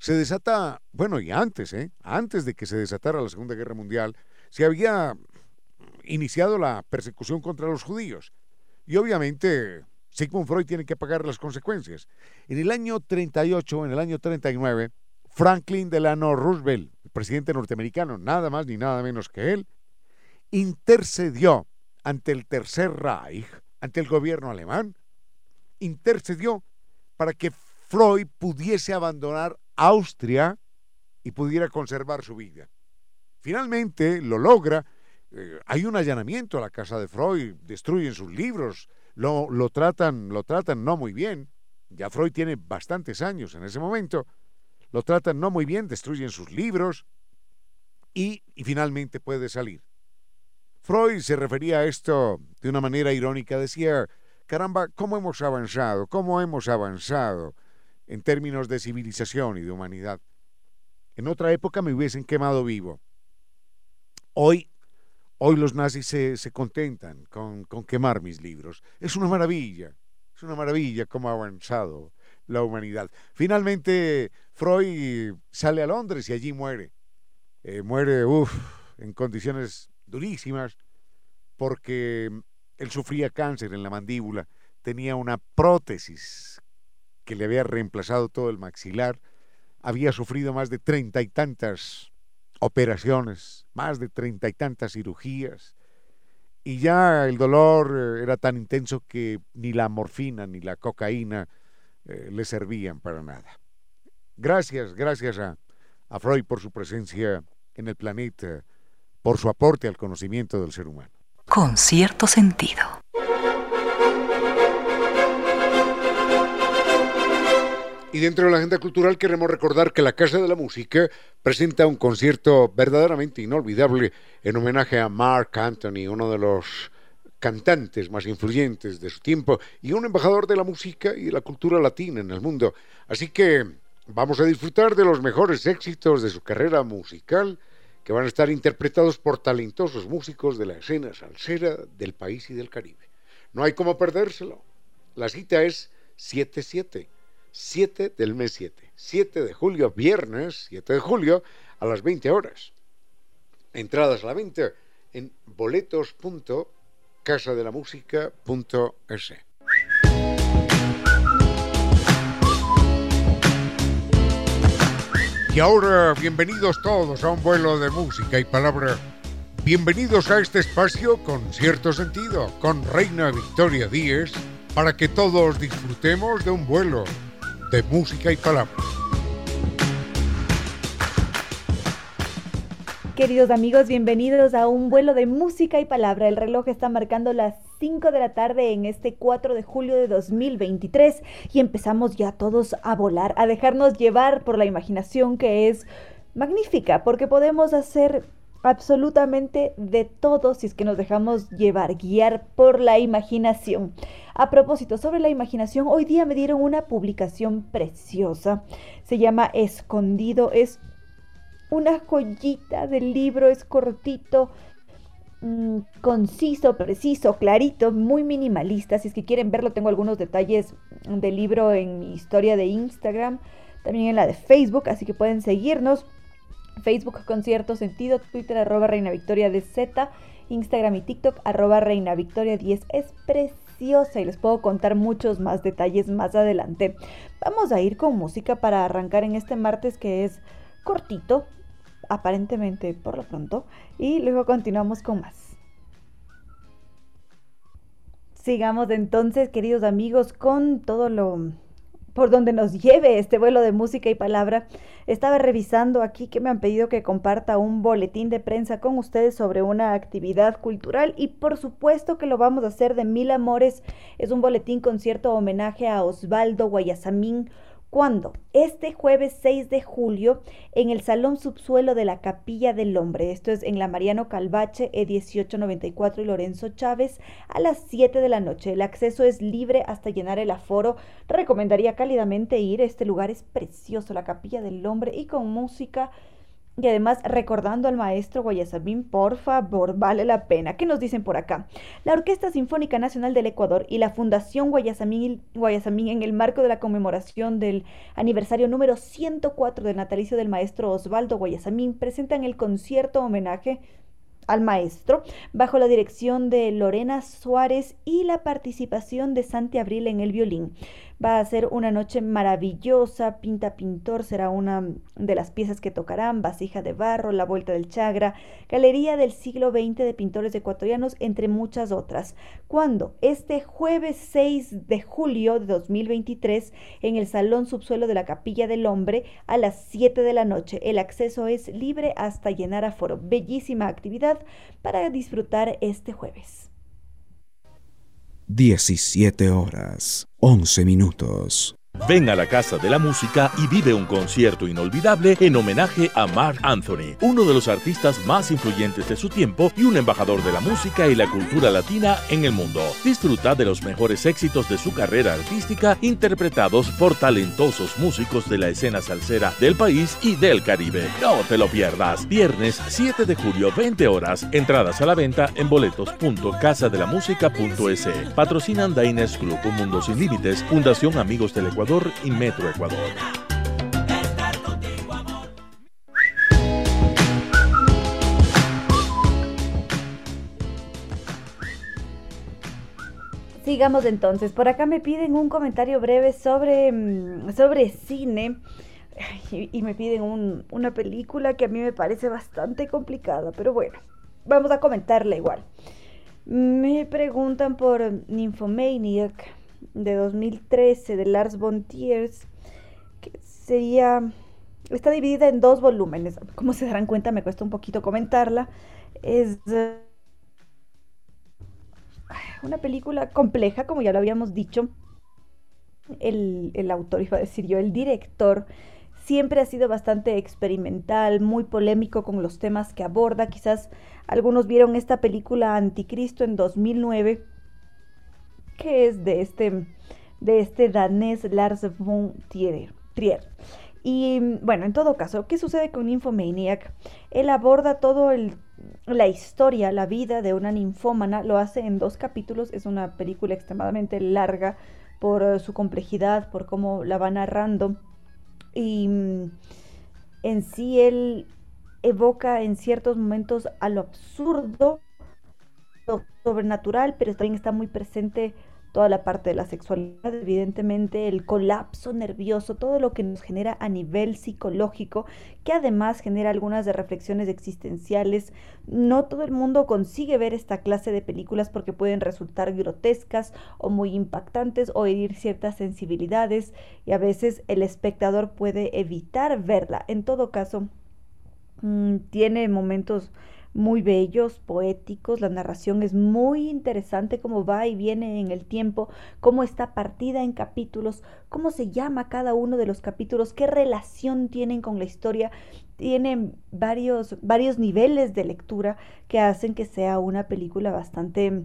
se desata, bueno, y antes, ¿eh? antes de que se desatara la Segunda Guerra Mundial, se había iniciado la persecución contra los judíos. Y obviamente Sigmund Freud tiene que pagar las consecuencias. En el año 38, en el año 39, Franklin Delano Roosevelt, el presidente norteamericano, nada más ni nada menos que él, intercedió ante el Tercer Reich, ante el gobierno alemán, intercedió para que Freud pudiese abandonar Austria y pudiera conservar su vida. Finalmente lo logra. Eh, hay un allanamiento a la casa de Freud, destruyen sus libros, lo, lo, tratan, lo tratan no muy bien. Ya Freud tiene bastantes años en ese momento. Lo tratan no muy bien, destruyen sus libros y, y finalmente puede salir. Freud se refería a esto de una manera irónica. Decía, caramba, ¿cómo hemos avanzado? ¿Cómo hemos avanzado? En términos de civilización y de humanidad. En otra época me hubiesen quemado vivo. Hoy, hoy los nazis se, se contentan con, con quemar mis libros. Es una maravilla, es una maravilla cómo ha avanzado la humanidad. Finalmente, Freud sale a Londres y allí muere. Eh, muere, uff, en condiciones durísimas, porque él sufría cáncer en la mandíbula, tenía una prótesis que le había reemplazado todo el maxilar, había sufrido más de treinta y tantas operaciones, más de treinta y tantas cirugías, y ya el dolor eh, era tan intenso que ni la morfina ni la cocaína eh, le servían para nada. Gracias, gracias a, a Freud por su presencia en el planeta, por su aporte al conocimiento del ser humano. Con cierto sentido. Y dentro de la agenda cultural queremos recordar que la Casa de la Música presenta un concierto verdaderamente inolvidable en homenaje a Mark Anthony, uno de los cantantes más influyentes de su tiempo y un embajador de la música y la cultura latina en el mundo. Así que vamos a disfrutar de los mejores éxitos de su carrera musical que van a estar interpretados por talentosos músicos de la escena salsera del país y del Caribe. No hay como perdérselo. La cita es 77 7 del mes 7. 7 de julio, viernes 7 de julio, a las 20 horas. Entradas a la venta en boletos.casadelamusica.es. Y ahora, bienvenidos todos a un vuelo de música y palabra. Bienvenidos a este espacio con cierto sentido, con Reina Victoria Díez, para que todos disfrutemos de un vuelo de música y palabra. Queridos amigos, bienvenidos a un vuelo de música y palabra. El reloj está marcando las 5 de la tarde en este 4 de julio de 2023 y empezamos ya todos a volar, a dejarnos llevar por la imaginación que es magnífica porque podemos hacer absolutamente de todo si es que nos dejamos llevar, guiar por la imaginación. A propósito, sobre la imaginación, hoy día me dieron una publicación preciosa. Se llama Escondido. Es una joyita del libro, es cortito, mm, conciso, preciso, clarito, muy minimalista. Si es que quieren verlo, tengo algunos detalles del libro en mi historia de Instagram, también en la de Facebook, así que pueden seguirnos. Facebook con cierto sentido, Twitter arroba Reina Victoria de Z, Instagram y TikTok arroba Reina Victoria 10. Es y les puedo contar muchos más detalles más adelante. Vamos a ir con música para arrancar en este martes que es cortito, aparentemente por lo pronto, y luego continuamos con más. Sigamos entonces, queridos amigos, con todo lo por donde nos lleve este vuelo de música y palabra. Estaba revisando aquí que me han pedido que comparta un boletín de prensa con ustedes sobre una actividad cultural y por supuesto que lo vamos a hacer de mil amores. Es un boletín con cierto homenaje a Osvaldo Guayasamín, cuando este jueves 6 de julio en el Salón Subsuelo de la Capilla del Hombre, esto es en la Mariano Calvache, E1894 y Lorenzo Chávez, a las 7 de la noche. El acceso es libre hasta llenar el aforo. Recomendaría cálidamente ir, este lugar es precioso, la Capilla del Hombre y con música y además, recordando al maestro Guayasamín, por favor, vale la pena. ¿Qué nos dicen por acá? La Orquesta Sinfónica Nacional del Ecuador y la Fundación Guayasamín, Guayasamín en el marco de la conmemoración del aniversario número 104 del natalicio del maestro Osvaldo Guayasamín presentan el concierto homenaje al maestro, bajo la dirección de Lorena Suárez y la participación de Santi Abril en el violín. Va a ser una noche maravillosa. Pinta Pintor será una de las piezas que tocarán. Vasija de Barro, La Vuelta del Chagra, Galería del siglo XX de pintores ecuatorianos, entre muchas otras. Cuando este jueves 6 de julio de 2023 en el Salón Subsuelo de la Capilla del Hombre a las 7 de la noche. El acceso es libre hasta llenar aforo. Bellísima actividad para disfrutar este jueves. 17 horas, 11 minutos. Ven a la Casa de la Música y vive un concierto inolvidable en homenaje a Mark Anthony, uno de los artistas más influyentes de su tiempo y un embajador de la música y la cultura latina en el mundo. Disfruta de los mejores éxitos de su carrera artística interpretados por talentosos músicos de la escena salsera del país y del Caribe. No te lo pierdas. Viernes 7 de julio, 20 horas. Entradas a la venta en boletos.casadelamusica.es. Patrocinan Diners Club, Un Mundo Sin Límites, Fundación Amigos del Ecuador y Metro Ecuador. Sigamos entonces. Por acá me piden un comentario breve sobre, mm, sobre cine y, me piden una película que a mí me parece bastante complicada, pero bueno, vamos a comentarla igual. Me preguntan por Nymphomaniac de 2013 de Lars von Tiers, que sería, está dividida en dos volúmenes. Como se darán cuenta, me cuesta un poquito comentarla. Es una película compleja, como ya lo habíamos dicho. El, el autor, iba a decir yo, el director, siempre ha sido bastante experimental, muy polémico con los temas que aborda. Quizás algunos vieron esta película Anticristo en 2009 que es de este, de este danés Lars von Trier. Y bueno, en todo caso, ¿qué sucede con Nymphomaniac? Él aborda todo el, la historia, la vida de una ninfómana, lo hace en dos capítulos, es una película extremadamente larga por eh, su complejidad, por cómo la va narrando. Y mm, en sí él evoca en ciertos momentos a lo absurdo, lo sobrenatural, pero también está muy presente toda la parte de la sexualidad, evidentemente el colapso nervioso, todo lo que nos genera a nivel psicológico, que además genera algunas de reflexiones existenciales. No todo el mundo consigue ver esta clase de películas porque pueden resultar grotescas o muy impactantes o herir ciertas sensibilidades y a veces el espectador puede evitar verla. En todo caso, mm, tiene momentos muy bellos, poéticos, la narración es muy interesante cómo va y viene en el tiempo, cómo está partida en capítulos, cómo se llama cada uno de los capítulos, qué relación tienen con la historia, tienen varios, varios niveles de lectura que hacen que sea una película bastante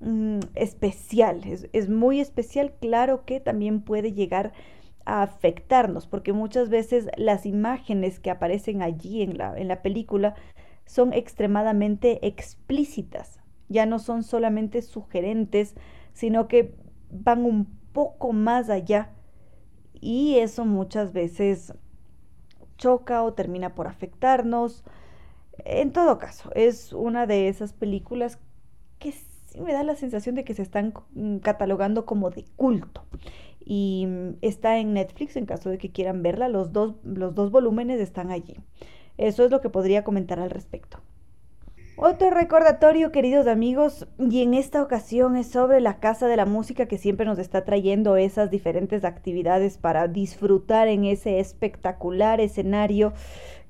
mm, especial, es, es muy especial, claro que también puede llegar a afectarnos, porque muchas veces las imágenes que aparecen allí en la, en la película son extremadamente explícitas, ya no son solamente sugerentes, sino que van un poco más allá y eso muchas veces choca o termina por afectarnos. En todo caso, es una de esas películas que sí me da la sensación de que se están catalogando como de culto. Y está en Netflix en caso de que quieran verla. Los dos, los dos volúmenes están allí. Eso es lo que podría comentar al respecto. Otro recordatorio, queridos amigos, y en esta ocasión es sobre la Casa de la Música que siempre nos está trayendo esas diferentes actividades para disfrutar en ese espectacular escenario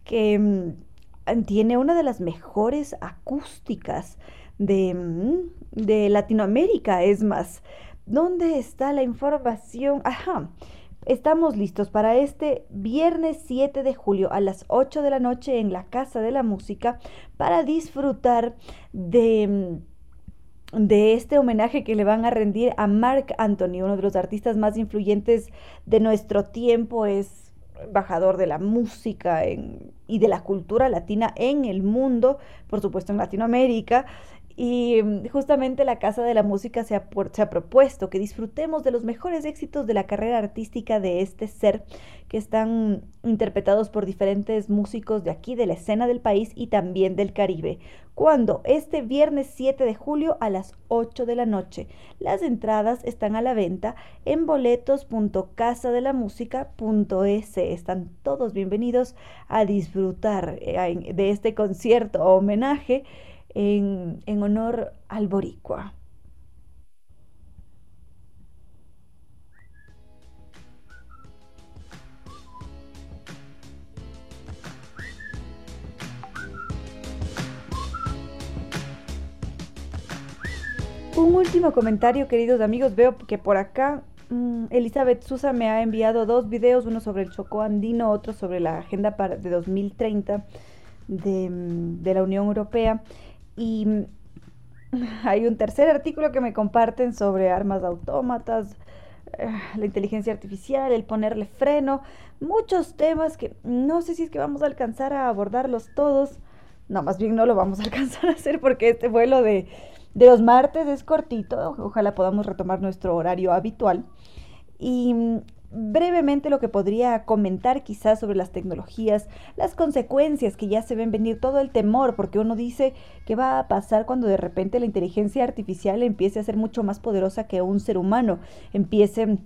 que mm, tiene una de las mejores acústicas de, mm, de Latinoamérica, es más. ¿Dónde está la información? Ajá. Estamos listos para este viernes 7 de julio a las 8 de la noche en la Casa de la Música para disfrutar de de este homenaje que le van a rendir a Mark Anthony, uno de los artistas más influyentes de nuestro tiempo, es embajador de la música y de la cultura latina en el mundo, por supuesto en Latinoamérica, y mm, justamente la Casa de la Música se ha, propuesto que disfrutemos de los mejores éxitos de la carrera artística de este ser, que están interpretados por diferentes músicos de aquí, de la escena del país y también del Caribe. Cuando este viernes 7 de julio a las 8 de la noche. Las entradas están a la venta en boletos.casadelamusica.es. Están todos bienvenidos a disfrutar eh, de este concierto homenaje en, honor al boricua. Un último comentario, queridos amigos. Veo que por acá mm, Elizabeth Susa me ha enviado dos videos, uno sobre el Chocó andino, otro sobre la agenda para, de 2030 de, mm, de la Unión Europea. Y hay un tercer artículo que me comparten sobre armas autómatas, eh, la inteligencia artificial, el ponerle freno, muchos temas que no sé si es que vamos a alcanzar a abordarlos todos. No, más bien no lo vamos a alcanzar a hacer porque este vuelo de, de los martes es cortito. Ojalá podamos retomar nuestro horario habitual. Y brevemente lo que podría comentar quizás sobre las tecnologías, las consecuencias que ya se ven venir, todo el temor, porque uno dice qué va a pasar cuando de repente la inteligencia artificial empiece a ser mucho más poderosa que un ser humano, empiece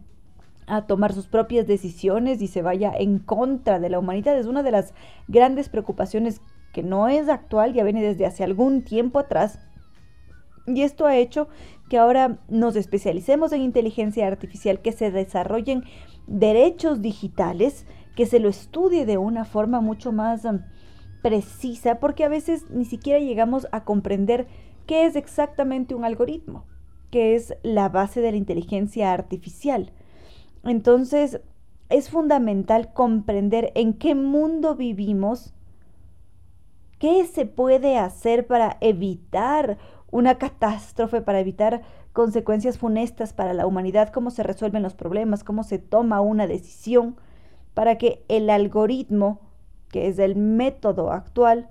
a tomar sus propias decisiones y se vaya en contra de la humanidad. Es una de las grandes preocupaciones que no es actual, ya viene desde hace algún tiempo atrás. Y esto ha hecho que ahora nos especialicemos en inteligencia artificial, que se desarrollen derechos digitales, que se lo estudie de una forma mucho más um, precisa, porque a veces ni siquiera llegamos a comprender qué es exactamente un algoritmo, qué es la base de la inteligencia artificial. Entonces, es fundamental comprender en qué mundo vivimos, qué se puede hacer para evitar una catástrofe, para evitar consecuencias funestas para la humanidad, cómo se resuelven los problemas, cómo se toma una decisión para que el algoritmo, que es el método actual,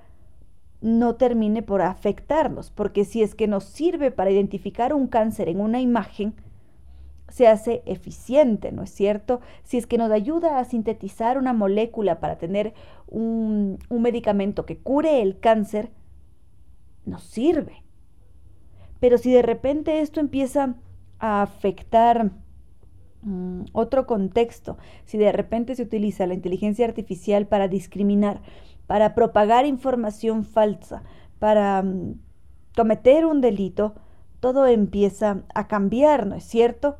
no termine por afectarnos, porque si es que nos sirve para identificar un cáncer en una imagen, se hace eficiente, ¿no es cierto? Si es que nos ayuda a sintetizar una molécula para tener un, un medicamento que cure el cáncer, nos sirve. Pero si de repente esto empieza a afectar mm, otro contexto, si de repente se utiliza la inteligencia artificial para discriminar, para propagar información falsa, para mm, cometer un delito, todo empieza a cambiar, ¿no es cierto?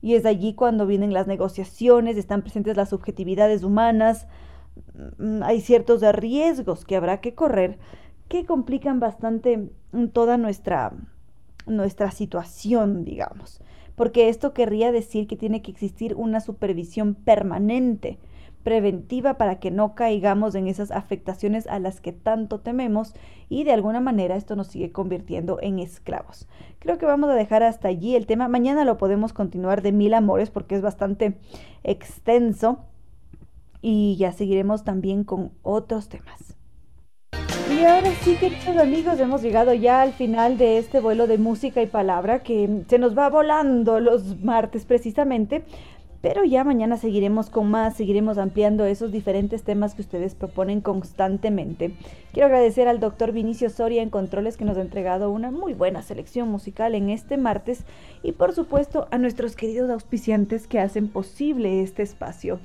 Y es allí cuando vienen las negociaciones, están presentes las subjetividades humanas, mm, hay ciertos riesgos que habrá que correr que complican bastante toda nuestra nuestra situación, digamos. Porque esto querría decir que tiene que existir una supervisión permanente preventiva para que no caigamos en esas afectaciones a las que tanto tememos y de alguna manera esto nos sigue convirtiendo en esclavos. Creo que vamos a dejar hasta allí el tema. Mañana lo podemos continuar de mil amores porque es bastante extenso y ya seguiremos también con otros temas. Y ahora sí, queridos amigos, hemos llegado ya al final de este vuelo de música y palabra que se nos va volando los martes precisamente. Pero ya mañana seguiremos con más, seguiremos ampliando esos diferentes temas que ustedes proponen constantemente. Quiero agradecer al doctor Vinicio Soria en Controles que nos ha entregado una muy buena selección musical en este martes y por supuesto a nuestros queridos auspiciantes que hacen posible este espacio.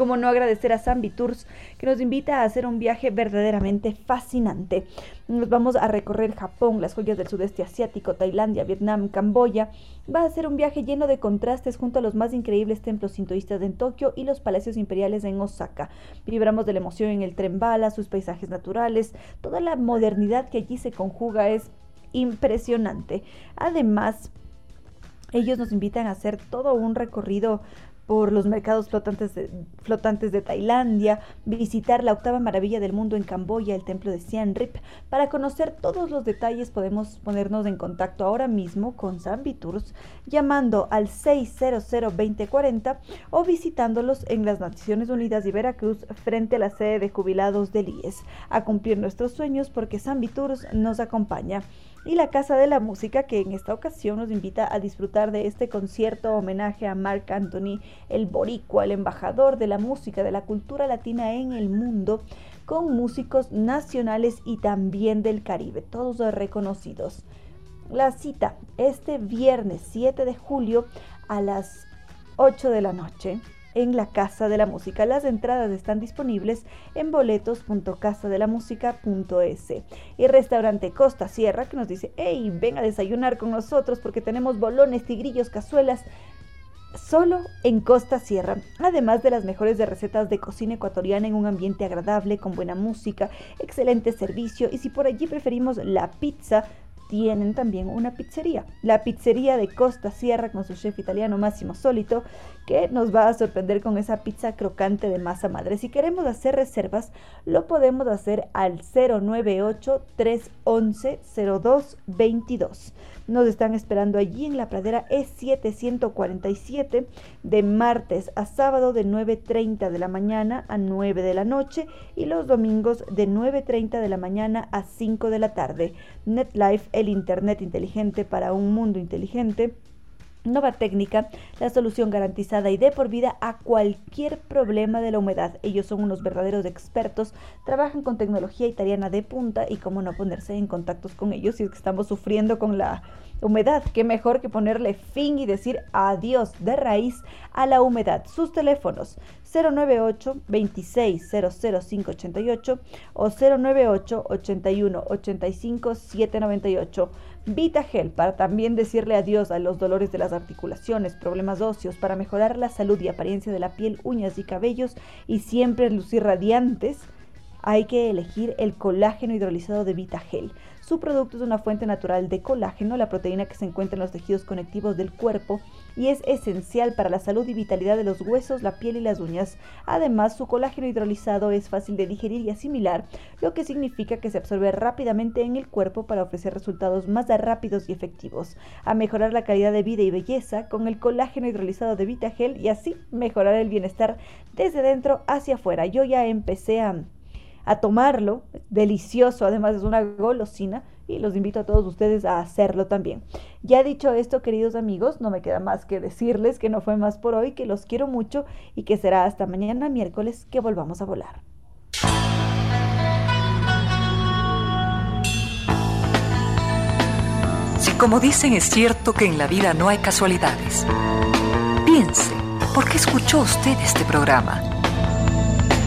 Como no agradecer a Zambi Tours, que nos invita a hacer un viaje verdaderamente fascinante. Nos vamos a recorrer Japón, las joyas del sudeste asiático, Tailandia, Vietnam, Camboya. Va a ser un viaje lleno de contrastes junto a los más increíbles templos sintoístas en Tokio y los palacios imperiales en Osaka. Vibramos de la emoción en el tren bala, sus paisajes naturales, toda la modernidad que allí se conjuga es impresionante. Además, ellos nos invitan a hacer todo un recorrido por los mercados flotantes de, flotantes de Tailandia, visitar la octava maravilla del mundo en Camboya, el templo de Siem Reap. Para conocer todos los detalles podemos ponernos en contacto ahora mismo con Zambi Tours llamando al 600-2040 o visitándolos en las Naciones Unidas de Veracruz frente a la sede de jubilados del IES a cumplir nuestros sueños porque Zambi Tours nos acompaña y la Casa de la Música, que en esta ocasión nos invita a disfrutar de este concierto homenaje a Marc Anthony, el boricua, el embajador de la música, de la cultura latina en el mundo, con músicos nacionales y también del Caribe, todos reconocidos. La cita este viernes 7 de julio a las 8 de la noche en la Casa de la Música. Las entradas están disponibles en boletos.casadelamusica.es. Y restaurante Costa Sierra que nos dice, hey, ven a desayunar con nosotros porque tenemos bolones, tigrillos, cazuelas. Solo en Costa Sierra, además de las mejores de recetas de cocina ecuatoriana en un ambiente agradable, con buena música, excelente servicio y si por allí preferimos la pizza, tienen también una pizzería, la pizzería de Costa Sierra con su chef italiano Máximo Solito, que nos va a sorprender con esa pizza crocante de masa madre. Si queremos hacer reservas, lo podemos hacer al 098 311 0222. Nos están esperando allí en la pradera E747 de martes a sábado de 9.30 de la mañana a 9 de la noche y los domingos de 9.30 de la mañana a 5 de la tarde. NetLife, el Internet inteligente para un mundo inteligente Nova Técnica, la solución garantizada y de por vida a cualquier problema de la humedad. Ellos son unos verdaderos expertos, trabajan con tecnología italiana de punta y cómo no ponerse en contactos con ellos si es que estamos sufriendo con la humedad. Qué mejor que ponerle fin y decir adiós de raíz a la humedad. Sus teléfonos 098 2600588 o 098 81 85 798. VitaGel para también decirle adiós a los dolores de las articulaciones, problemas óseos, para mejorar la salud y apariencia de la piel, uñas y cabellos y siempre lucir radiantes. Hay que elegir el colágeno hidrolizado de VitaGel. Su producto es una fuente natural de colágeno, la proteína que se encuentra en los tejidos conectivos del cuerpo y es esencial para la salud y vitalidad de los huesos, la piel y las uñas. Además, su colágeno hidrolizado es fácil de digerir y asimilar, lo que significa que se absorbe rápidamente en el cuerpo para ofrecer resultados más rápidos y efectivos, a mejorar la calidad de vida y belleza con el colágeno hidrolizado de VitaGel y así mejorar el bienestar desde dentro hacia afuera. Yo ya empecé a a tomarlo, delicioso, además es una golosina y los invito a todos ustedes a hacerlo también. Ya dicho esto, queridos amigos, no me queda más que decirles que no fue más por hoy, que los quiero mucho y que será hasta mañana miércoles que volvamos a volar. Si como dicen es cierto que en la vida no hay casualidades, piense, ¿por qué escuchó usted este programa?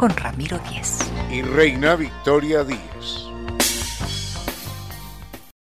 con Ramiro Díez. Y Reina Victoria Díez.